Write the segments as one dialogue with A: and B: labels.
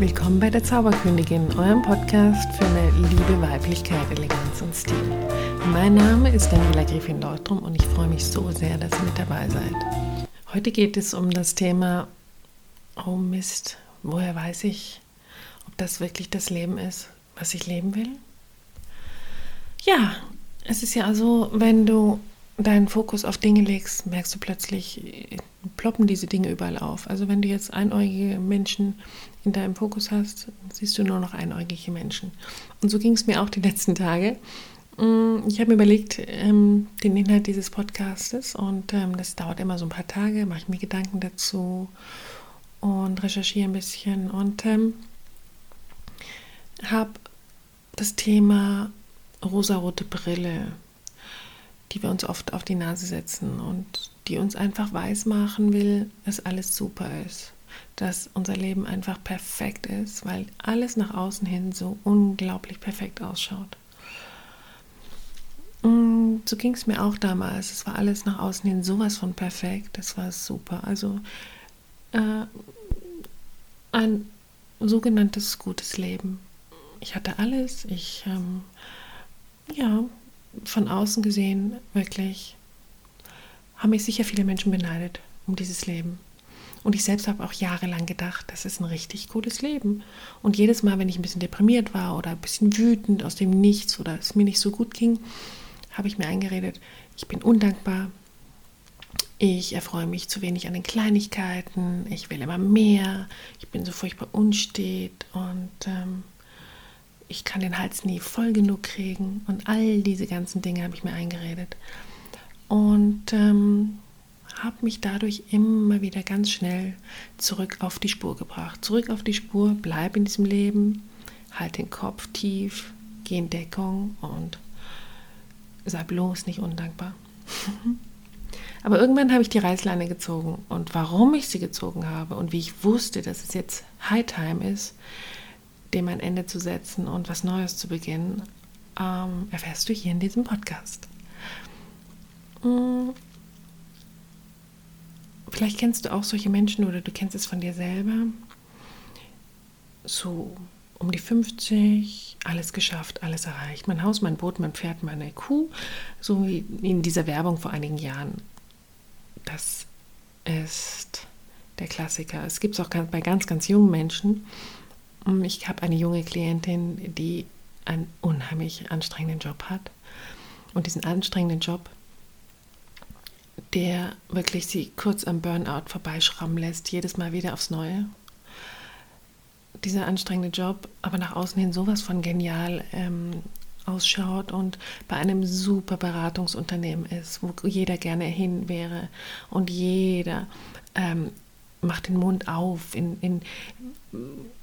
A: Willkommen bei der Zauberkönigin, eurem Podcast für mehr Liebe, Weiblichkeit, Eleganz und Stil. Mein Name ist Daniela Griffin Leutrum und ich freue mich so sehr, dass ihr mit dabei seid. Heute geht es um das Thema, oh Mist, woher weiß ich, ob das wirklich das Leben ist, was ich leben will? Ja, es ist ja so, wenn du deinen Fokus auf Dinge legst, merkst du plötzlich, ploppen diese Dinge überall auf. Also wenn du jetzt einäugige Menschen in deinem Fokus hast, siehst du nur noch einäugige Menschen. Und so ging es mir auch die letzten Tage. Mm, ich habe mir überlegt, ähm, den Inhalt dieses Podcastes und ähm, das dauert immer so ein paar Tage, mache ich mir Gedanken dazu und recherchiere ein bisschen und ähm, habe das Thema rosarote Brille die wir uns oft auf die Nase setzen und die uns einfach weismachen will, dass alles super ist, dass unser Leben einfach perfekt ist, weil alles nach außen hin so unglaublich perfekt ausschaut. Und so ging es mir auch damals. Es war alles nach außen hin sowas von perfekt. Das war super. Also äh, ein sogenanntes gutes Leben. Ich hatte alles. Ich ähm, ja, von außen gesehen wirklich haben mich sicher viele Menschen beneidet um dieses Leben. Und ich selbst habe auch jahrelang gedacht, das ist ein richtig cooles Leben. Und jedes Mal, wenn ich ein bisschen deprimiert war oder ein bisschen wütend aus dem Nichts oder es mir nicht so gut ging, habe ich mir eingeredet, ich bin undankbar, ich erfreue mich zu wenig an den Kleinigkeiten, ich will immer mehr, ich bin so furchtbar unstet. Und ähm, ich kann den Hals nie voll genug kriegen. Und all diese ganzen Dinge habe ich mir eingeredet. Und ähm, habe mich dadurch immer wieder ganz schnell zurück auf die Spur gebracht. Zurück auf die Spur, bleib in diesem Leben, halt den Kopf tief, geh in Deckung und sei bloß nicht undankbar. Aber irgendwann habe ich die Reißleine gezogen und warum ich sie gezogen habe und wie ich wusste, dass es jetzt High Time ist, dem ein Ende zu setzen und was Neues zu beginnen, ähm, erfährst du hier in diesem Podcast. Hm. Vielleicht kennst du auch solche Menschen oder du kennst es von dir selber. So um die 50, alles geschafft, alles erreicht. Mein Haus, mein Boot, mein Pferd, meine Kuh, so wie in dieser Werbung vor einigen Jahren. Das ist der Klassiker. Es gibt es auch bei ganz, ganz jungen Menschen, ich habe eine junge Klientin, die einen unheimlich anstrengenden Job hat. Und diesen anstrengenden Job, der wirklich sie kurz am Burnout vorbeischrammen lässt, jedes Mal wieder aufs Neue. Dieser anstrengende Job, aber nach außen hin sowas von genial ähm, ausschaut und bei einem super Beratungsunternehmen ist, wo jeder gerne hin wäre und jeder ähm, macht den Mund auf in, in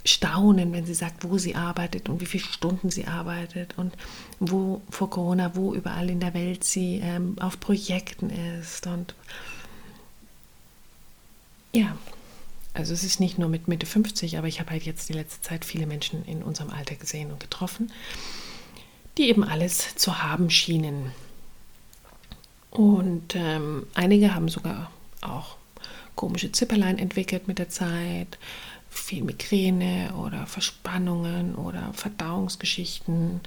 A: Staunen, wenn sie sagt, wo sie arbeitet und wie viele Stunden sie arbeitet und wo vor Corona, wo überall in der Welt sie ähm, auf Projekten ist. Und ja, also es ist nicht nur mit Mitte 50, aber ich habe halt jetzt die letzte Zeit viele Menschen in unserem Alter gesehen und getroffen, die eben alles zu haben schienen. Und ähm, einige haben sogar auch komische Zipperlein entwickelt mit der Zeit, viel Migräne oder Verspannungen oder Verdauungsgeschichten.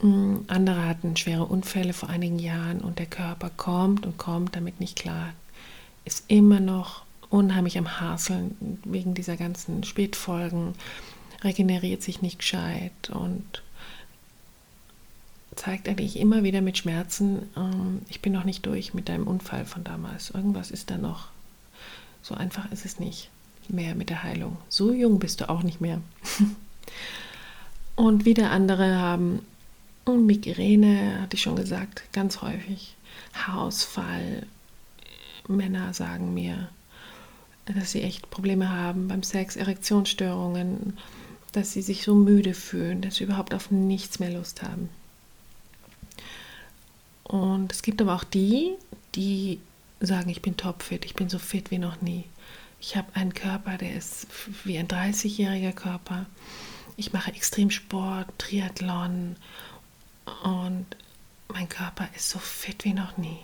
A: Mm, andere hatten schwere Unfälle vor einigen Jahren und der Körper kommt und kommt damit nicht klar. Ist immer noch unheimlich am Haseln wegen dieser ganzen Spätfolgen, regeneriert sich nicht gescheit und zeigt eigentlich immer wieder mit Schmerzen, ähm, ich bin noch nicht durch mit deinem Unfall von damals. Irgendwas ist da noch. So einfach ist es nicht mehr mit der Heilung. So jung bist du auch nicht mehr. Und wieder andere haben Migräne, hatte ich schon gesagt, ganz häufig. Haarausfall. Männer sagen mir, dass sie echt Probleme haben beim Sex, Erektionsstörungen, dass sie sich so müde fühlen, dass sie überhaupt auf nichts mehr Lust haben. Und es gibt aber auch die, die sagen, ich bin topfit, ich bin so fit wie noch nie. Ich habe einen Körper, der ist wie ein 30-jähriger Körper. Ich mache Extremsport, Triathlon und mein Körper ist so fit wie noch nie.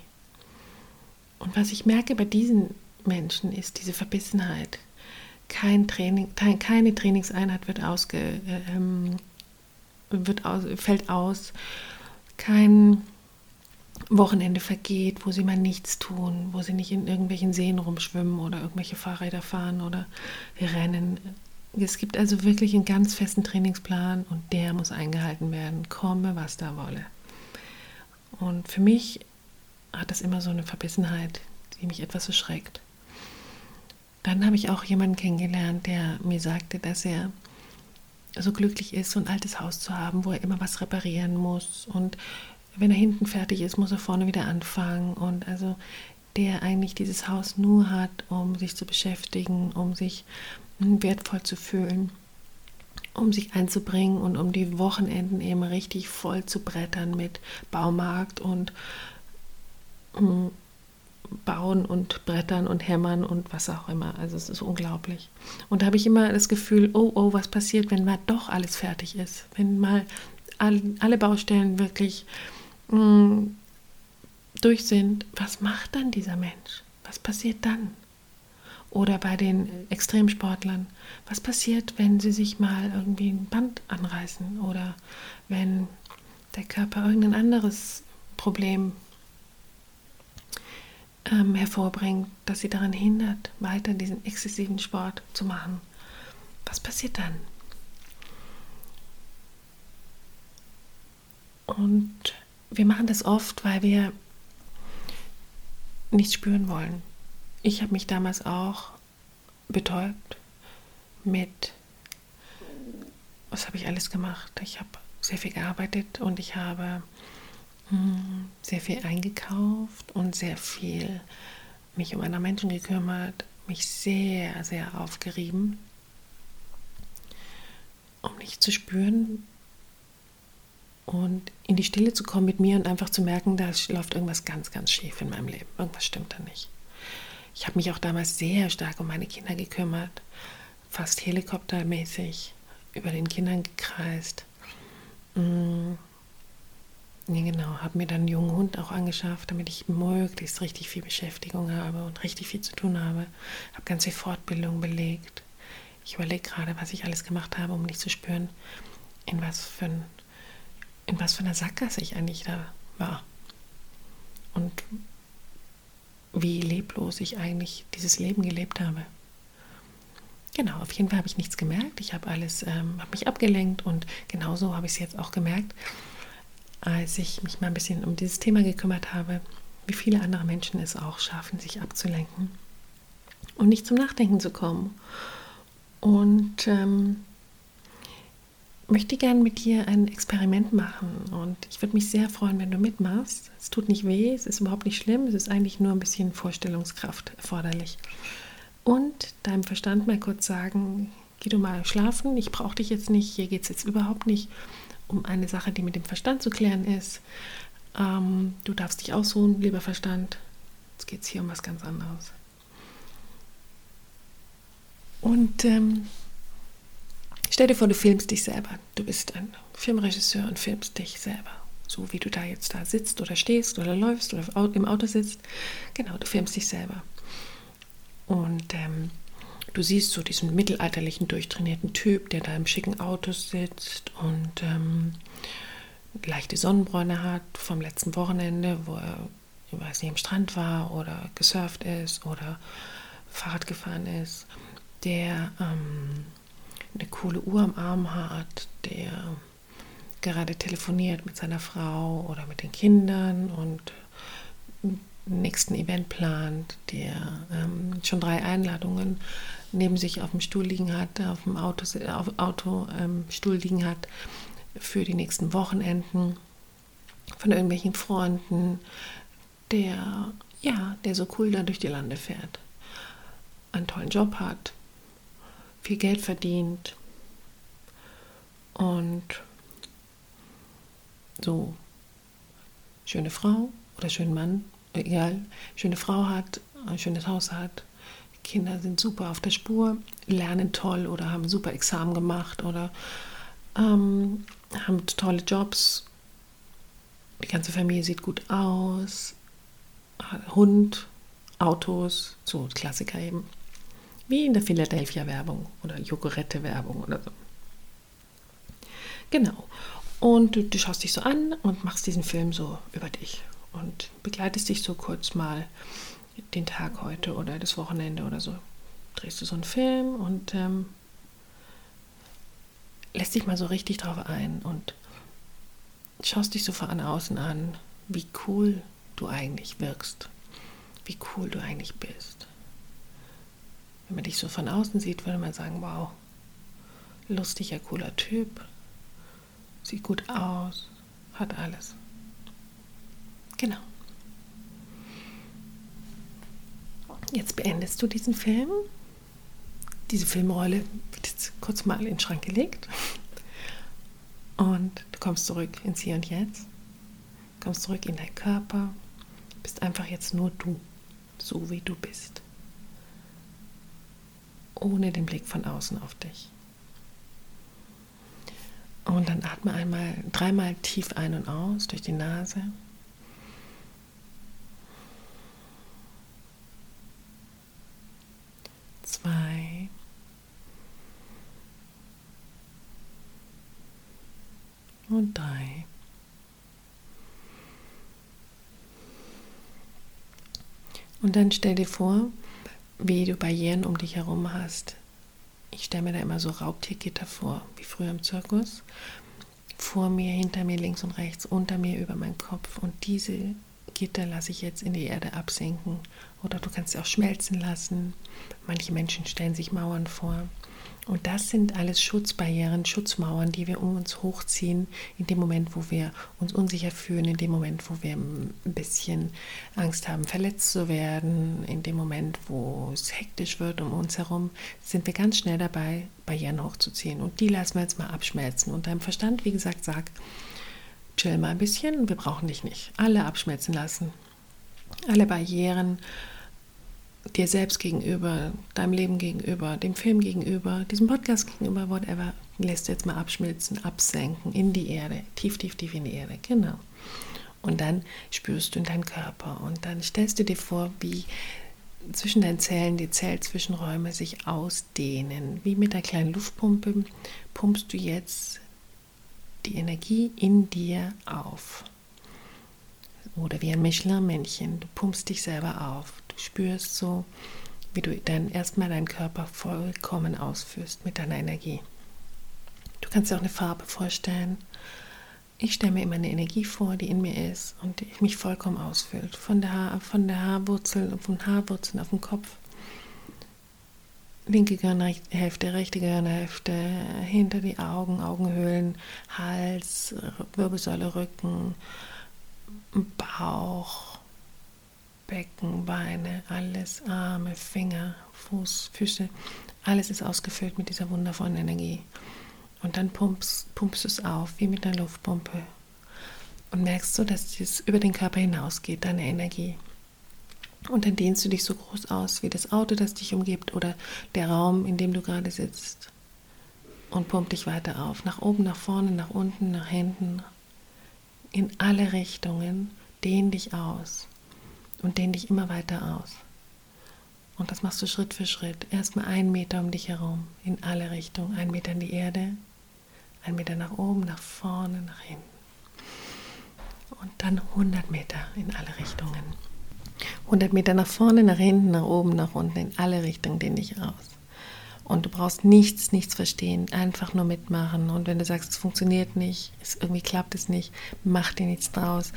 A: Und was ich merke bei diesen Menschen ist diese Verbissenheit, kein Training, keine Trainingseinheit wird ausge, äh, ähm, wird aus, fällt aus, kein Wochenende vergeht, wo sie mal nichts tun, wo sie nicht in irgendwelchen Seen rumschwimmen oder irgendwelche Fahrräder fahren oder rennen. Es gibt also wirklich einen ganz festen Trainingsplan und der muss eingehalten werden, komme was da wolle. Und für mich hat das immer so eine Verbissenheit, die mich etwas erschreckt. Dann habe ich auch jemanden kennengelernt, der mir sagte, dass er so glücklich ist, so ein altes Haus zu haben, wo er immer was reparieren muss. Und wenn er hinten fertig ist, muss er vorne wieder anfangen. Und also der eigentlich dieses Haus nur hat, um sich zu beschäftigen, um sich wertvoll zu fühlen, um sich einzubringen und um die Wochenenden eben richtig voll zu brettern mit Baumarkt und hm, bauen und brettern und hämmern und was auch immer. Also es ist unglaublich. Und da habe ich immer das Gefühl, oh, oh, was passiert, wenn mal doch alles fertig ist? Wenn mal alle Baustellen wirklich mh, durch sind, was macht dann dieser Mensch? Was passiert dann? Oder bei den Extremsportlern, was passiert, wenn sie sich mal irgendwie ein Band anreißen oder wenn der Körper irgendein anderes Problem ähm, hervorbringt, das sie daran hindert, weiter diesen exzessiven Sport zu machen. Was passiert dann? Und wir machen das oft, weil wir nichts spüren wollen. Ich habe mich damals auch betäubt mit, was habe ich alles gemacht? Ich habe sehr viel gearbeitet und ich habe sehr viel eingekauft und sehr viel mich um andere Menschen gekümmert, mich sehr, sehr aufgerieben, um nicht zu spüren und in die Stille zu kommen mit mir und einfach zu merken, da läuft irgendwas ganz, ganz schief in meinem Leben. Irgendwas stimmt da nicht. Ich habe mich auch damals sehr stark um meine Kinder gekümmert, fast helikoptermäßig über den Kindern gekreist. Mm. Nee, genau. Habe mir dann einen jungen Hund auch angeschafft, damit ich möglichst richtig viel Beschäftigung habe und richtig viel zu tun habe. Habe ganz viel Fortbildung belegt. Ich überlege gerade, was ich alles gemacht habe, um nicht zu spüren, in was für, ein, in was für einer Sackgasse ich eigentlich da war. Und wie leblos ich eigentlich dieses Leben gelebt habe. Genau, auf jeden Fall habe ich nichts gemerkt. Ich habe alles, ähm, habe mich abgelenkt und genauso habe ich es jetzt auch gemerkt als ich mich mal ein bisschen um dieses Thema gekümmert habe, wie viele andere Menschen es auch schaffen, sich abzulenken und nicht zum Nachdenken zu kommen. Und ähm, möchte gerne mit dir ein Experiment machen und ich würde mich sehr freuen, wenn du mitmachst. Es tut nicht weh, es ist überhaupt nicht schlimm, es ist eigentlich nur ein bisschen Vorstellungskraft erforderlich. Und deinem Verstand mal kurz sagen, geh du mal schlafen, ich brauche dich jetzt nicht, hier geht es jetzt überhaupt nicht um eine Sache, die mit dem Verstand zu klären ist. Ähm, du darfst dich ausruhen, lieber Verstand. Jetzt geht es hier um was ganz anderes. Und ähm, stell dir vor, du filmst dich selber. Du bist ein Filmregisseur und filmst dich selber. So wie du da jetzt da sitzt oder stehst oder läufst oder im Auto sitzt. Genau, du filmst dich selber. Und ähm, Du siehst so diesen mittelalterlichen, durchtrainierten Typ, der da im schicken Auto sitzt und ähm, leichte Sonnenbräune hat vom letzten Wochenende, wo er, ich weiß nicht, am Strand war oder gesurft ist oder Fahrrad gefahren ist, der ähm, eine coole Uhr am Arm hat, der gerade telefoniert mit seiner Frau oder mit den Kindern und nächsten Event plant, der ähm, schon drei Einladungen neben sich auf dem Stuhl liegen hat, auf dem Auto, auf Autostuhl ähm, liegen hat für die nächsten Wochenenden von irgendwelchen Freunden, der ja, der so cool da durch die Lande fährt, einen tollen Job hat, viel Geld verdient und so schöne Frau oder schönen Mann, egal, schöne Frau hat, ein schönes Haus hat, Kinder sind super auf der Spur, lernen toll oder haben super Examen gemacht oder ähm, haben tolle Jobs. Die ganze Familie sieht gut aus. Hund, Autos, so Klassiker eben. Wie in der Philadelphia-Werbung oder Jogurette-Werbung oder so. Genau. Und du, du schaust dich so an und machst diesen Film so über dich und begleitest dich so kurz mal den Tag heute oder das Wochenende oder so. Drehst du so einen Film und ähm, lässt dich mal so richtig drauf ein und schaust dich so von außen an, wie cool du eigentlich wirkst, wie cool du eigentlich bist. Wenn man dich so von außen sieht, würde man sagen, wow, lustiger, cooler Typ, sieht gut aus, hat alles. Genau. Jetzt beendest du diesen Film. Diese Filmrolle wird jetzt kurz mal in den Schrank gelegt. Und du kommst zurück ins Hier und Jetzt. Kommst zurück in deinen Körper. Bist einfach jetzt nur du. So wie du bist. Ohne den Blick von außen auf dich. Und dann atme einmal, dreimal tief ein und aus durch die Nase. Zwei. Und drei. Und dann stell dir vor, wie du Barrieren um dich herum hast, ich stelle mir da immer so Raubtiergitter vor, wie früher im Zirkus. Vor mir, hinter mir, links und rechts, unter mir, über meinen Kopf. Und diese Gitter lasse ich jetzt in die Erde absinken. Oder du kannst sie auch schmelzen lassen. Manche Menschen stellen sich Mauern vor. Und das sind alles Schutzbarrieren, Schutzmauern, die wir um uns hochziehen, in dem Moment, wo wir uns unsicher fühlen, in dem Moment, wo wir ein bisschen Angst haben, verletzt zu werden, in dem Moment, wo es hektisch wird um uns herum, sind wir ganz schnell dabei, Barrieren hochzuziehen. Und die lassen wir jetzt mal abschmelzen. Und deinem Verstand, wie gesagt, sagt, chill mal ein bisschen, wir brauchen dich nicht. Alle abschmelzen lassen. Alle Barrieren dir selbst gegenüber, deinem Leben gegenüber, dem Film gegenüber, diesem Podcast gegenüber, whatever, lässt du jetzt mal abschmilzen, absenken in die Erde, tief, tief, tief in die Erde, genau. Und dann spürst du in deinen Körper und dann stellst du dir vor, wie zwischen deinen Zellen die Zellzwischenräume sich ausdehnen. Wie mit einer kleinen Luftpumpe pumpst du jetzt die Energie in dir auf. Oder wie ein Michelin-Männchen, du pumpst dich selber auf spürst so, wie du dann erstmal deinen Körper vollkommen ausführst mit deiner Energie. Du kannst dir auch eine Farbe vorstellen. Ich stelle mir immer eine Energie vor, die in mir ist und die mich vollkommen ausfüllt. Von der, Haar, von der Haarwurzel, von Haarwurzeln auf dem Kopf. Linke Gehirnhälfte, rechte Gehirnhälfte, hinter die Augen, Augenhöhlen, Hals, Wirbelsäule, Rücken, Bauch, Becken, Beine, alles, Arme, Finger, Fuß, Füße, alles ist ausgefüllt mit dieser wundervollen Energie. Und dann pumpst, pumpst du es auf, wie mit einer Luftpumpe. Und merkst du, dass es über den Körper hinausgeht, deine Energie. Und dann dehnst du dich so groß aus wie das Auto, das dich umgibt oder der Raum, in dem du gerade sitzt. Und pump dich weiter auf. Nach oben, nach vorne, nach unten, nach hinten. In alle Richtungen. Dehn dich aus und dehn dich immer weiter aus. Und das machst du Schritt für Schritt. Erstmal einen Meter um dich herum, in alle Richtungen. Ein Meter in die Erde, ein Meter nach oben, nach vorne, nach hinten. Und dann 100 Meter in alle Richtungen. 100 Meter nach vorne, nach hinten, nach oben, nach unten, in alle Richtungen dehn dich aus. Und du brauchst nichts, nichts verstehen, einfach nur mitmachen. Und wenn du sagst, es funktioniert nicht, es irgendwie klappt es nicht, mach dir nichts draus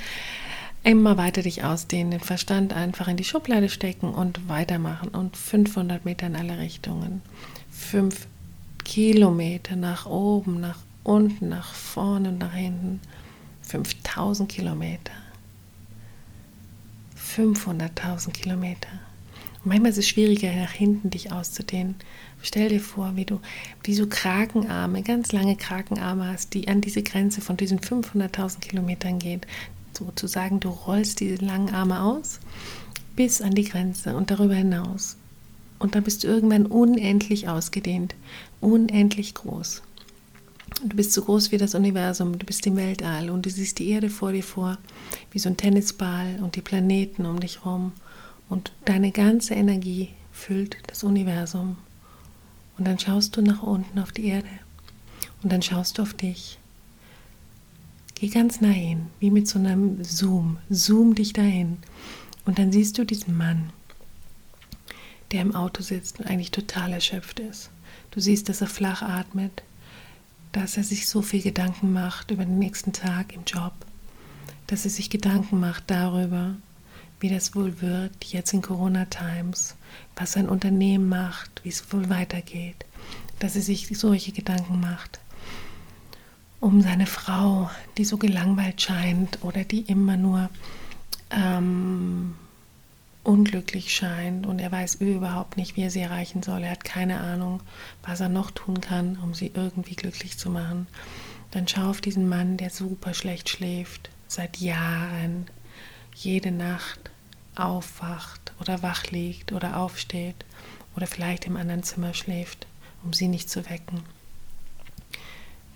A: immer weiter dich ausdehnen, den Verstand einfach in die Schublade stecken und weitermachen und 500 Meter in alle Richtungen, 5 Kilometer nach oben, nach unten, nach vorne und nach hinten, 5000 Kilometer, 500.000 Kilometer. Und manchmal ist es schwieriger, nach hinten dich auszudehnen. Stell dir vor, wie du wie so Krakenarme, ganz lange Krakenarme hast, die an diese Grenze von diesen 500.000 Kilometern gehen sozusagen, du rollst diese langen Arme aus bis an die Grenze und darüber hinaus. Und dann bist du irgendwann unendlich ausgedehnt, unendlich groß. Du bist so groß wie das Universum, du bist im Weltall und du siehst die Erde vor dir vor, wie so ein Tennisball und die Planeten um dich herum. Und deine ganze Energie füllt das Universum. Und dann schaust du nach unten auf die Erde. Und dann schaust du auf dich. Geh ganz nah hin, wie mit so einem Zoom. Zoom dich dahin. Und dann siehst du diesen Mann, der im Auto sitzt und eigentlich total erschöpft ist. Du siehst, dass er flach atmet, dass er sich so viel Gedanken macht über den nächsten Tag im Job, dass er sich Gedanken macht darüber, wie das wohl wird jetzt in Corona Times, was sein Unternehmen macht, wie es wohl weitergeht, dass er sich solche Gedanken macht. Um seine Frau, die so gelangweilt scheint oder die immer nur ähm, unglücklich scheint und er weiß überhaupt nicht, wie er sie erreichen soll. Er hat keine Ahnung, was er noch tun kann, um sie irgendwie glücklich zu machen. Dann schau auf diesen Mann, der super schlecht schläft, seit Jahren, jede Nacht aufwacht oder wach liegt oder aufsteht oder vielleicht im anderen Zimmer schläft, um sie nicht zu wecken.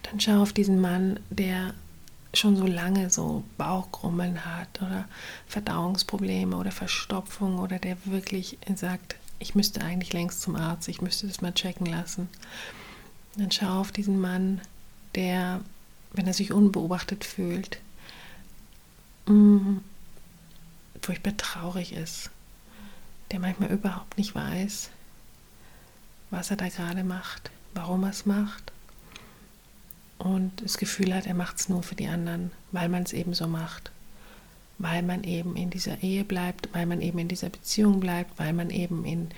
A: Dann schau auf diesen Mann, der schon so lange so Bauchgrummeln hat oder Verdauungsprobleme oder Verstopfung oder der wirklich sagt, ich müsste eigentlich längst zum Arzt, ich müsste das mal checken lassen. Dann schau auf diesen Mann, der, wenn er sich unbeobachtet fühlt, mm, furchtbar traurig ist, der manchmal überhaupt nicht weiß, was er da gerade macht, warum er es macht und das Gefühl hat, er macht es nur für die anderen, weil man es eben so macht, weil man eben in dieser Ehe bleibt, weil man eben in dieser Beziehung bleibt, weil man eben in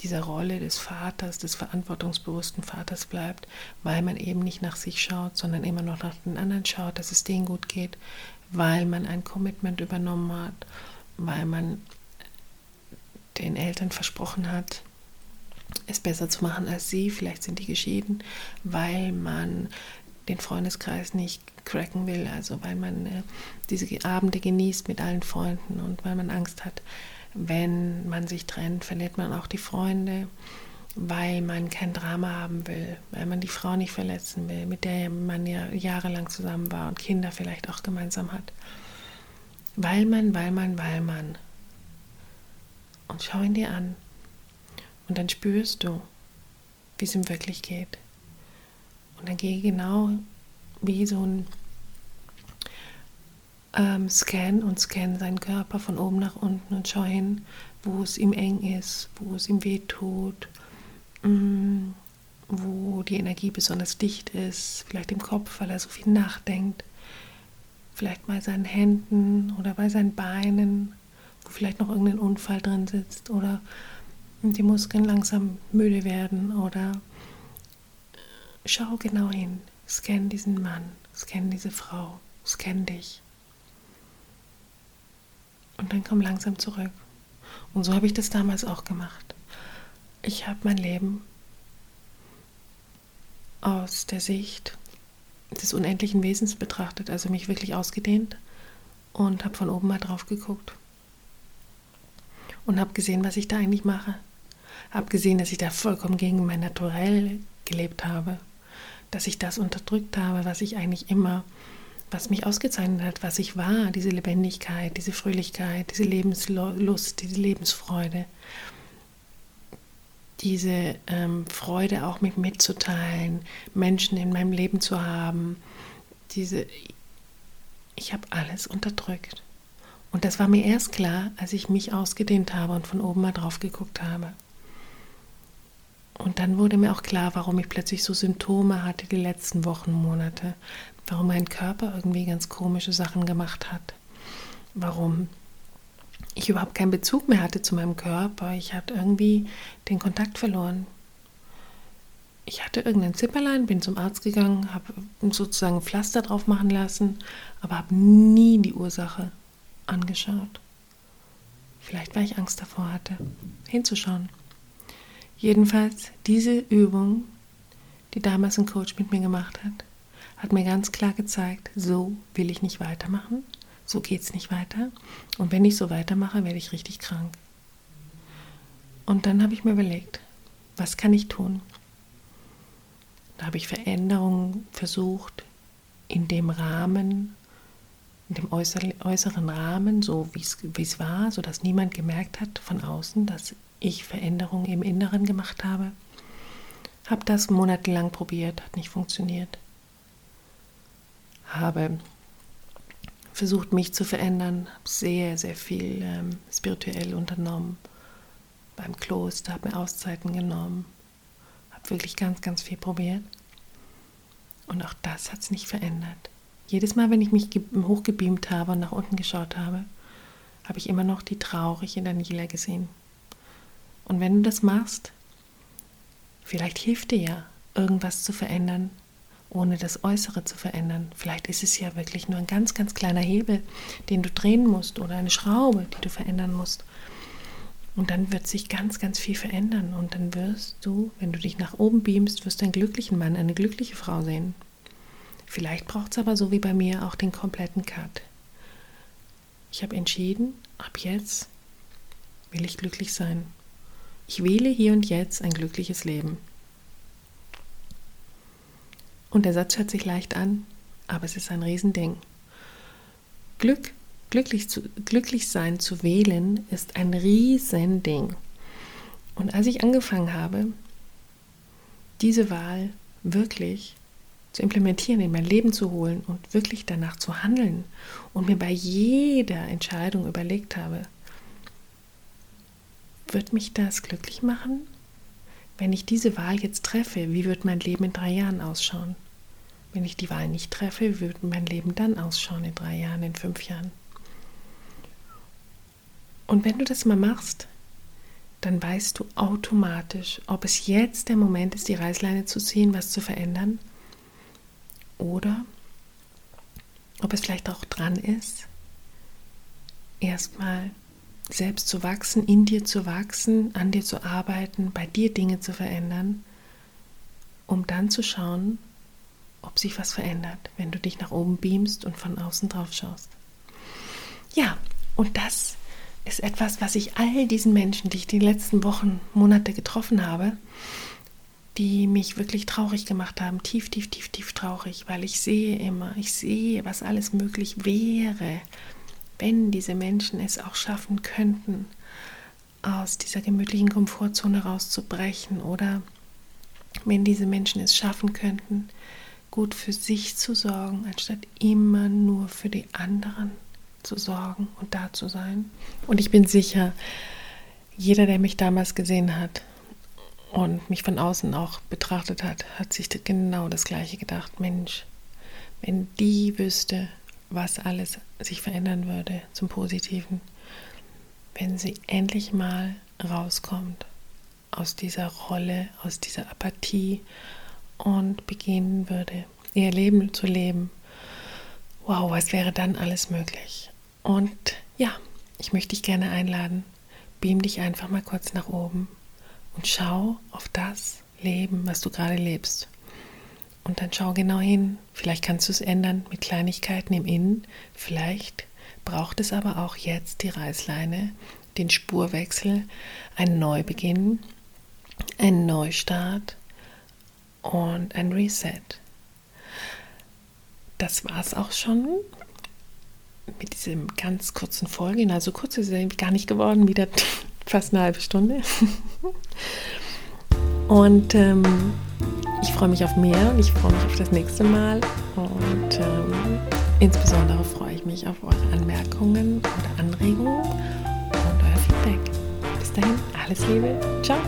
A: dieser Rolle des Vaters, des verantwortungsbewussten Vaters bleibt, weil man eben nicht nach sich schaut, sondern immer noch nach den anderen schaut, dass es denen gut geht, weil man ein Commitment übernommen hat, weil man den Eltern versprochen hat, es besser zu machen als sie, vielleicht sind die geschieden, weil man den Freundeskreis nicht cracken will, also weil man äh, diese Abende genießt mit allen Freunden und weil man Angst hat, wenn man sich trennt, verliert man auch die Freunde, weil man kein Drama haben will, weil man die Frau nicht verletzen will, mit der man ja jahrelang zusammen war und Kinder vielleicht auch gemeinsam hat. Weil man, weil man, weil man. Und schau ihn dir an. Und dann spürst du, wie es ihm wirklich geht. Und dann gehe genau wie so ein ähm, Scan und scan seinen Körper von oben nach unten und schau hin, wo es ihm eng ist, wo es ihm weh tut, mm, wo die Energie besonders dicht ist, vielleicht im Kopf, weil er so viel nachdenkt, vielleicht bei seinen Händen oder bei seinen Beinen, wo vielleicht noch irgendein Unfall drin sitzt oder die Muskeln langsam müde werden oder Schau genau hin, scan diesen Mann, scan diese Frau, scan dich. Und dann komm langsam zurück. Und so habe ich das damals auch gemacht. Ich habe mein Leben aus der Sicht des unendlichen Wesens betrachtet, also mich wirklich ausgedehnt und habe von oben mal drauf geguckt und habe gesehen, was ich da eigentlich mache. Habe gesehen, dass ich da vollkommen gegen mein Naturell gelebt habe dass ich das unterdrückt habe, was ich eigentlich immer, was mich ausgezeichnet hat, was ich war, diese Lebendigkeit, diese Fröhlichkeit, diese Lebenslust, diese Lebensfreude, diese ähm, Freude auch mit mitzuteilen, Menschen in meinem Leben zu haben, diese, ich habe alles unterdrückt. Und das war mir erst klar, als ich mich ausgedehnt habe und von oben mal drauf geguckt habe. Und dann wurde mir auch klar, warum ich plötzlich so Symptome hatte die letzten Wochen, Monate. Warum mein Körper irgendwie ganz komische Sachen gemacht hat. Warum ich überhaupt keinen Bezug mehr hatte zu meinem Körper. Ich hatte irgendwie den Kontakt verloren. Ich hatte irgendein Zipperlein, bin zum Arzt gegangen, habe sozusagen Pflaster drauf machen lassen, aber habe nie die Ursache angeschaut. Vielleicht, weil ich Angst davor hatte, hinzuschauen. Jedenfalls, diese Übung, die damals ein Coach mit mir gemacht hat, hat mir ganz klar gezeigt, so will ich nicht weitermachen, so geht es nicht weiter. Und wenn ich so weitermache, werde ich richtig krank. Und dann habe ich mir überlegt, was kann ich tun? Da habe ich Veränderungen versucht in dem Rahmen, in dem äußeren Rahmen, so wie es war, sodass niemand gemerkt hat von außen, dass ich Veränderungen im Inneren gemacht habe. Habe das monatelang probiert, hat nicht funktioniert. Habe versucht, mich zu verändern, habe sehr, sehr viel ähm, spirituell unternommen. Beim Kloster, habe mir Auszeiten genommen, habe wirklich ganz, ganz viel probiert. Und auch das hat es nicht verändert. Jedes Mal, wenn ich mich hochgebeamt habe und nach unten geschaut habe, habe ich immer noch die traurige Daniela gesehen. Und wenn du das machst, vielleicht hilft dir ja, irgendwas zu verändern, ohne das Äußere zu verändern. Vielleicht ist es ja wirklich nur ein ganz, ganz kleiner Hebel, den du drehen musst oder eine Schraube, die du verändern musst. Und dann wird sich ganz, ganz viel verändern. Und dann wirst du, wenn du dich nach oben beamst, wirst du einen glücklichen Mann, eine glückliche Frau sehen. Vielleicht braucht es aber so wie bei mir auch den kompletten Cut. Ich habe entschieden, ab jetzt will ich glücklich sein. Ich wähle hier und jetzt ein glückliches Leben. Und der Satz hört sich leicht an, aber es ist ein Riesending. Glück, glücklich, zu, glücklich sein zu wählen, ist ein Riesending. Und als ich angefangen habe, diese Wahl wirklich zu implementieren, in mein Leben zu holen und wirklich danach zu handeln und mir bei jeder Entscheidung überlegt habe, wird mich das glücklich machen? Wenn ich diese Wahl jetzt treffe, wie wird mein Leben in drei Jahren ausschauen? Wenn ich die Wahl nicht treffe, wie wird mein Leben dann ausschauen in drei Jahren, in fünf Jahren? Und wenn du das mal machst, dann weißt du automatisch, ob es jetzt der Moment ist, die Reißleine zu ziehen, was zu verändern oder ob es vielleicht auch dran ist, erstmal selbst zu wachsen, in dir zu wachsen, an dir zu arbeiten, bei dir Dinge zu verändern, um dann zu schauen, ob sich was verändert, wenn du dich nach oben beamst und von außen drauf schaust. Ja, und das ist etwas, was ich all diesen Menschen, die ich die letzten Wochen, Monate getroffen habe, die mich wirklich traurig gemacht haben, tief, tief, tief, tief traurig, weil ich sehe immer, ich sehe, was alles möglich wäre, wenn diese Menschen es auch schaffen könnten, aus dieser gemütlichen Komfortzone rauszubrechen oder wenn diese Menschen es schaffen könnten, gut für sich zu sorgen, anstatt immer nur für die anderen zu sorgen und da zu sein. Und ich bin sicher, jeder, der mich damals gesehen hat, und mich von außen auch betrachtet hat, hat sich genau das Gleiche gedacht. Mensch, wenn die wüsste, was alles sich verändern würde zum Positiven, wenn sie endlich mal rauskommt aus dieser Rolle, aus dieser Apathie und beginnen würde, ihr Leben zu leben. Wow, was wäre dann alles möglich? Und ja, ich möchte dich gerne einladen. Beam dich einfach mal kurz nach oben und schau auf das Leben, was du gerade lebst. Und dann schau genau hin. Vielleicht kannst du es ändern mit Kleinigkeiten im Innen. Vielleicht braucht es aber auch jetzt die Reißleine, den Spurwechsel, einen Neubeginn, einen Neustart und ein Reset. Das war es auch schon mit diesem ganz kurzen Folge. Also kurz ist es gar nicht geworden, wieder fast eine halbe Stunde. Und ähm, ich freue mich auf mehr und ich freue mich auf das nächste Mal. Und ähm, insbesondere freue ich mich auf eure Anmerkungen oder Anregungen und euer Feedback. Bis dahin, alles Liebe. Ciao.